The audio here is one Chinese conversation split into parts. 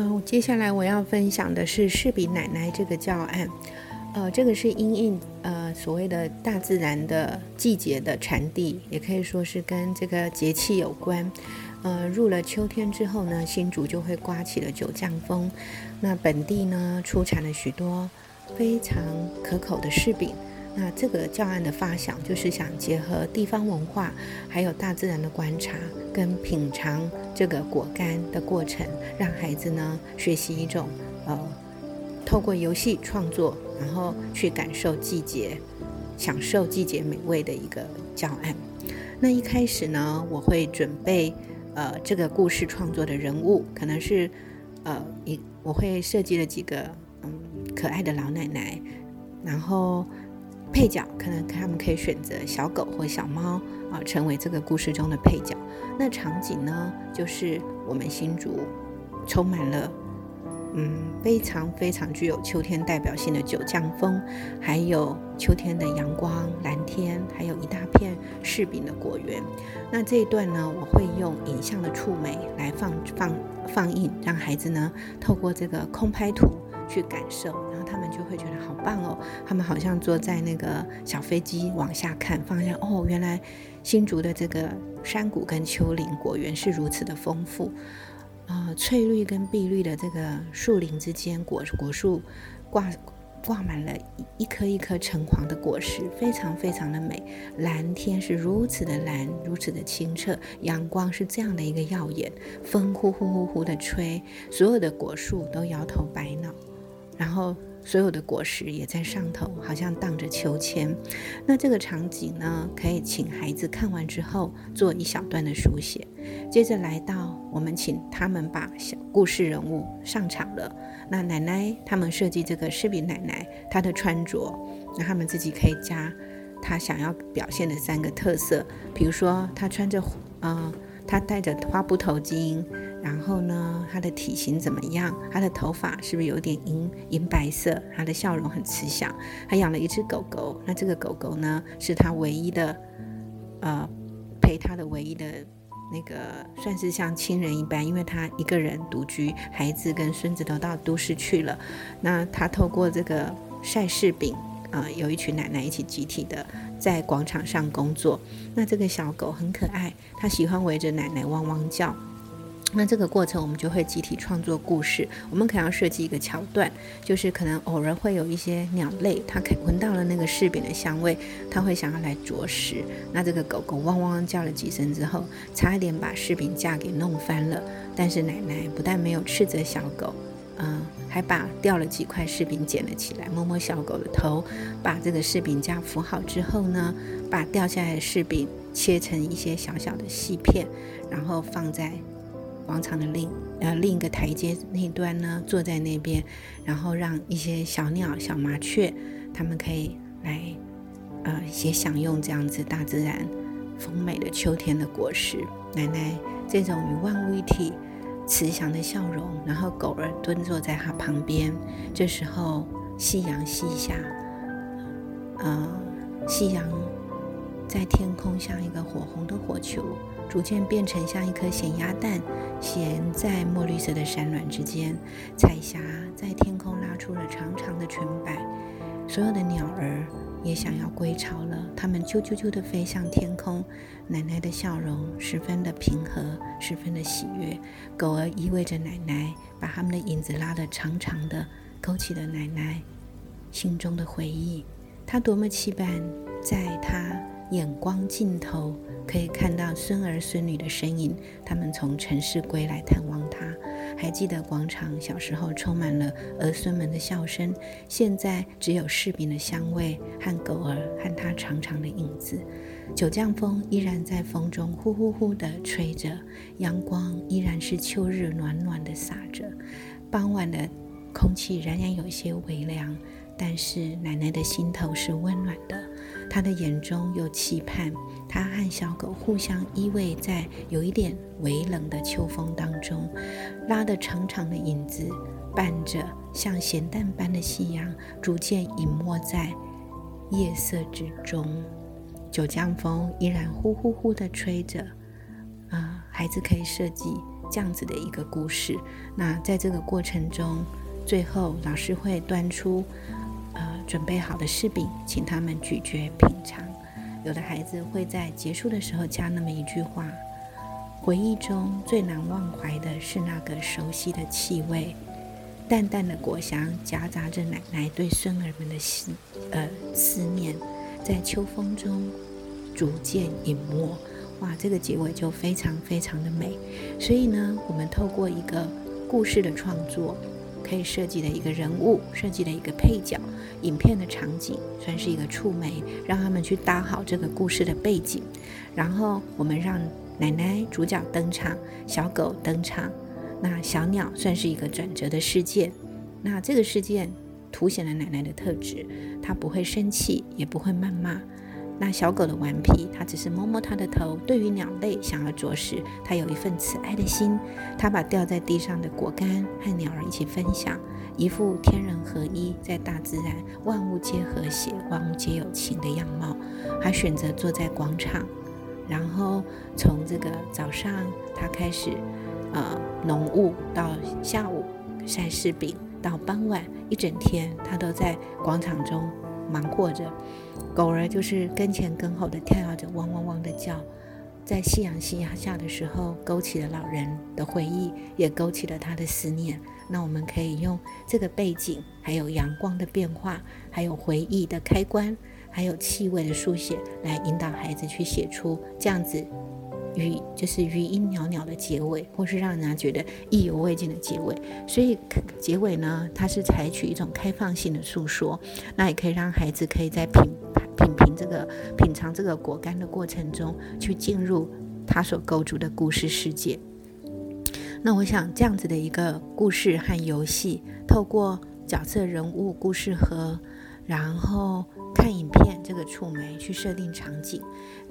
嗯，接下来我要分享的是柿饼奶奶这个教案。呃，这个是因应呃所谓的大自然的季节的传递，也可以说是跟这个节气有关。呃，入了秋天之后呢，新竹就会刮起了九降风。那本地呢出产了许多非常可口的柿饼。那这个教案的发想，就是想结合地方文化，还有大自然的观察，跟品尝这个果干的过程，让孩子呢学习一种呃，透过游戏创作，然后去感受季节，享受季节美味的一个教案。那一开始呢，我会准备呃这个故事创作的人物，可能是呃一我会设计了几个嗯可爱的老奶奶，然后。配角可能他们可以选择小狗或小猫啊，成为这个故事中的配角。那场景呢，就是我们新竹充满了嗯非常非常具有秋天代表性的九降风，还有秋天的阳光、蓝天，还有一大片柿饼的果园。那这一段呢，我会用影像的触媒来放放放映，让孩子呢透过这个空拍图去感受。然后他们就会觉得好棒哦，他们好像坐在那个小飞机往下看，发现哦，原来新竹的这个山谷跟丘陵果园是如此的丰富，呃，翠绿跟碧绿的这个树林之间，果果树挂挂满了一颗一颗橙黄的果实，非常非常的美。蓝天是如此的蓝，如此的清澈，阳光是这样的一个耀眼，风呼呼呼呼的吹，所有的果树都摇头摆脑，然后。所有的果实也在上头，好像荡着秋千。那这个场景呢，可以请孩子看完之后做一小段的书写。接着来到我们请他们把小故事人物上场了。那奶奶他们设计这个视频奶奶她的穿着，那他们自己可以加她想要表现的三个特色，比如说她穿着呃，她戴着花布头巾。然后呢，他的体型怎么样？他的头发是不是有点银银白色？他的笑容很慈祥。他养了一只狗狗，那这个狗狗呢，是他唯一的，呃，陪他的唯一的那个，算是像亲人一般，因为他一个人独居，孩子跟孙子都到都市去了。那他透过这个晒柿饼，啊，有一群奶奶一起集体的在广场上工作。那这个小狗很可爱，它喜欢围着奶奶汪汪叫。那这个过程，我们就会集体创作故事。我们可能要设计一个桥段，就是可能偶尔会有一些鸟类，它可闻到了那个柿饼的香味，它会想要来啄食。那这个狗狗汪汪叫了几声之后，差一点把柿饼架给弄翻了。但是奶奶不但没有斥责小狗，嗯，还把掉了几块柿饼捡了起来，摸摸小狗的头，把这个柿饼架扶好之后呢，把掉下来的柿饼切成一些小小的细片，然后放在。广场的另呃另一个台阶那端呢，坐在那边，然后让一些小鸟、小麻雀，它们可以来呃也享用这样子大自然丰美的秋天的果实。奶奶这种与万物一体、慈祥的笑容，然后狗儿蹲坐在它旁边。这时候夕阳西下，呃，夕阳在天空像一个火红的火球。逐渐变成像一颗咸鸭蛋，咸在墨绿色的山峦之间。彩霞在天空拉出了长长的裙摆，所有的鸟儿也想要归巢了。它们啾啾啾地飞向天空。奶奶的笑容十分的平和，十分的喜悦。狗儿依偎着奶奶，把它们的影子拉得长长的，勾起了奶奶心中的回忆。她多么期盼，在她眼光尽头。可以看到孙儿孙女的身影，他们从城市归来探望他。还记得广场小时候充满了儿孙们的笑声，现在只有柿饼的香味和狗儿和他长长的影子。九降风依然在风中呼呼呼地吹着，阳光依然是秋日暖暖的洒着。傍晚的空气仍然有些微凉，但是奶奶的心头是温暖的，他的眼中有期盼。他和小狗互相依偎在有一点微冷的秋风当中，拉的长长的影子伴着像咸蛋般的夕阳，逐渐隐没在夜色之中。九江风依然呼呼呼地吹着，啊，孩子可以设计这样子的一个故事。那在这个过程中，最后老师会端出呃准备好的柿饼，请他们咀嚼品尝。有的孩子会在结束的时候加那么一句话：回忆中最难忘怀的是那个熟悉的气味，淡淡的果香夹杂着奶奶对孙儿们的思呃思念，在秋风中逐渐隐没。哇，这个结尾就非常非常的美。所以呢，我们透过一个故事的创作。可以设计的一个人物，设计的一个配角，影片的场景，算是一个触媒，让他们去搭好这个故事的背景。然后我们让奶奶主角登场，小狗登场，那小鸟算是一个转折的事件。那这个事件凸显了奶奶的特质，她不会生气，也不会谩骂。那小狗的顽皮，它只是摸摸它的头。对于鸟类想要啄食，它有一份慈爱的心。它把掉在地上的果干和鸟儿一起分享，一副天人合一，在大自然万物皆和谐、万物皆有情的样貌。它选择坐在广场，然后从这个早上它开始，呃，浓雾到下午晒柿饼，到傍晚一整天，它都在广场中。忙活着，狗儿就是跟前跟后的跳跃着，汪汪汪的叫。在夕阳西下的时候，勾起了老人的回忆，也勾起了他的思念。那我们可以用这个背景，还有阳光的变化，还有回忆的开关，还有气味的书写，来引导孩子去写出这样子。余就是余音袅袅的结尾，或是让人家觉得意犹未尽的结尾。所以结尾呢，它是采取一种开放性的诉说，那也可以让孩子可以在品品评这个品尝这个果干的过程中，去进入他所构筑的故事世界。那我想这样子的一个故事和游戏，透过角色人物故事和，然后看影片这个触媒去设定场景。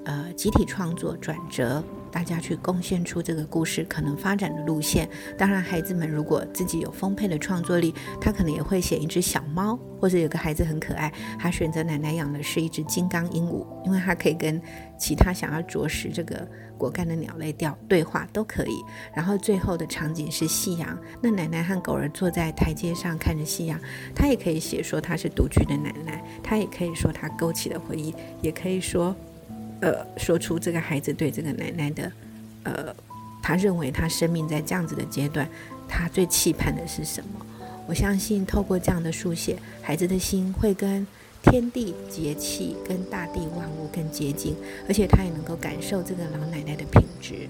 呃，集体创作转折，大家去贡献出这个故事可能发展的路线。当然，孩子们如果自己有丰沛的创作力，他可能也会写一只小猫，或者有个孩子很可爱，他选择奶奶养的是一只金刚鹦鹉，因为他可以跟其他想要啄食这个果干的鸟类掉对话都可以。然后最后的场景是夕阳，那奶奶和狗儿坐在台阶上看着夕阳，他也可以写说他是独居的奶奶，他也可以说他勾起了回忆，也可以说。呃，说出这个孩子对这个奶奶的，呃，他认为他生命在这样子的阶段，他最期盼的是什么？我相信透过这样的书写，孩子的心会跟天地节气、跟大地万物更接近，而且他也能够感受这个老奶奶的品质。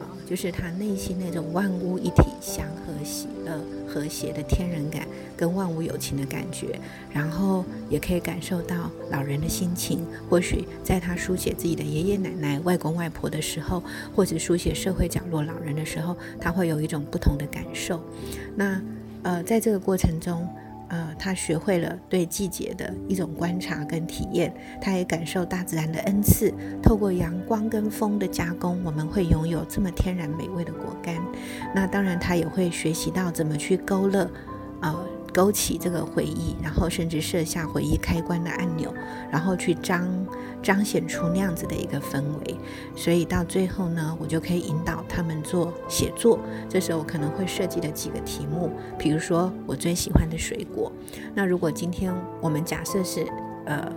啊就是他内心那种万物一体、祥和、喜乐、和谐的天人感，跟万物有情的感觉，然后也可以感受到老人的心情。或许在他书写自己的爷爷奶奶、外公外婆的时候，或者书写社会角落老人的时候，他会有一种不同的感受。那呃，在这个过程中。他学会了对季节的一种观察跟体验，他也感受大自然的恩赐。透过阳光跟风的加工，我们会拥有这么天然美味的果干。那当然，他也会学习到怎么去勾勒，呃。勾起这个回忆，然后甚至设下回忆开关的按钮，然后去张彰显出那样子的一个氛围。所以到最后呢，我就可以引导他们做写作。这时候我可能会设计的几个题目，比如说我最喜欢的水果。那如果今天我们假设是呃。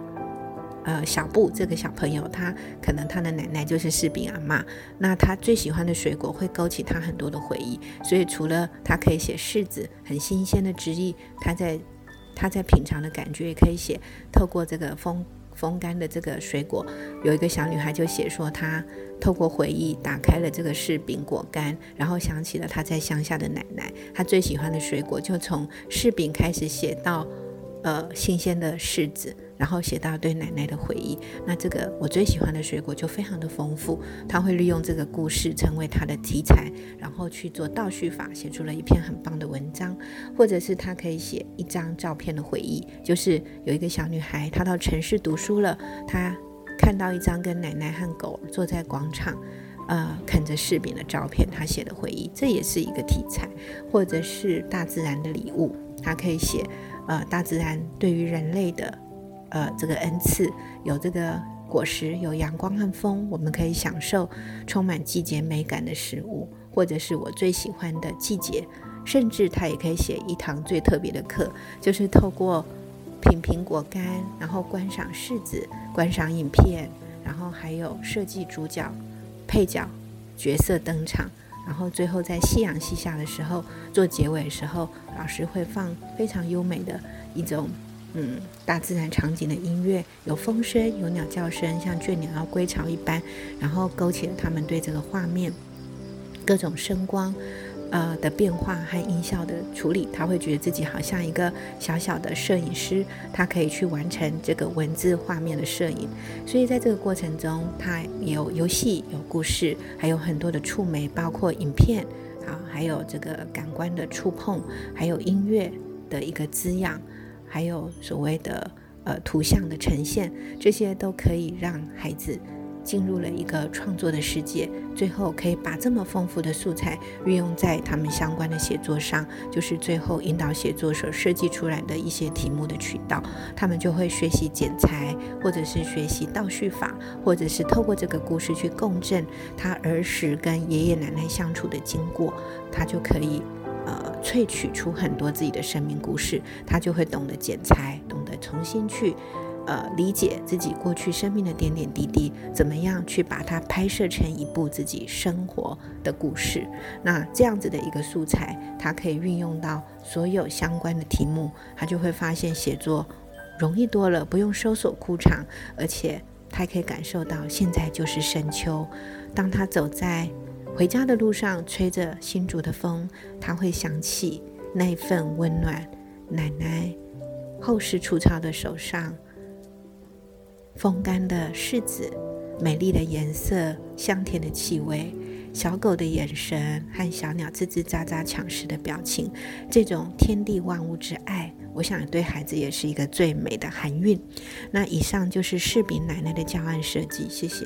呃，小布这个小朋友，他可能他的奶奶就是士兵阿妈，那他最喜欢的水果会勾起他很多的回忆，所以除了他可以写柿子很新鲜的汁液，他在他在品尝的感觉，也可以写透过这个风风干的这个水果。有一个小女孩就写说，她透过回忆打开了这个柿饼果干，然后想起了她在乡下的奶奶，她最喜欢的水果就从柿饼开始写到呃新鲜的柿子。然后写到对奶奶的回忆，那这个我最喜欢的水果就非常的丰富。他会利用这个故事成为他的题材，然后去做倒叙法，写出了一篇很棒的文章。或者是他可以写一张照片的回忆，就是有一个小女孩，她到城市读书了，她看到一张跟奶奶和狗坐在广场，呃，啃着柿饼的照片，她写的回忆，这也是一个题材。或者是大自然的礼物，她可以写，呃，大自然对于人类的。呃，这个恩赐有这个果实，有阳光和风，我们可以享受充满季节美感的食物。或者是我最喜欢的季节，甚至他也可以写一堂最特别的课，就是透过品苹果干，然后观赏柿子，观赏影片，然后还有设计主角、配角、角色登场，然后最后在夕阳西下的时候做结尾的时候，老师会放非常优美的一种。嗯，大自然场景的音乐有风声，有鸟叫声，像倦鸟要归巢一般，然后勾起了他们对这个画面各种声光呃的变化和音效的处理。他会觉得自己好像一个小小的摄影师，他可以去完成这个文字画面的摄影。所以在这个过程中，他有游戏，有故事，还有很多的触媒，包括影片啊，还有这个感官的触碰，还有音乐的一个滋养。还有所谓的呃图像的呈现，这些都可以让孩子进入了一个创作的世界，最后可以把这么丰富的素材运用在他们相关的写作上，就是最后引导写作所设计出来的一些题目的渠道。他们就会学习剪裁，或者是学习倒叙法，或者是透过这个故事去共振他儿时跟爷爷奶奶相处的经过，他就可以。呃，萃取出很多自己的生命故事，他就会懂得剪裁，懂得重新去呃理解自己过去生命的点点滴滴，怎么样去把它拍摄成一部自己生活的故事。那这样子的一个素材，它可以运用到所有相关的题目，他就会发现写作容易多了，不用搜索枯肠，而且他可以感受到现在就是深秋，当他走在。回家的路上，吹着新竹的风，他会想起那份温暖。奶奶厚实粗糙的手上，风干的柿子，美丽的颜色，香甜的气味，小狗的眼神和小鸟吱吱喳喳抢食的表情，这种天地万物之爱，我想对孩子也是一个最美的含蕴。那以上就是柿饼奶奶的教案设计，谢谢。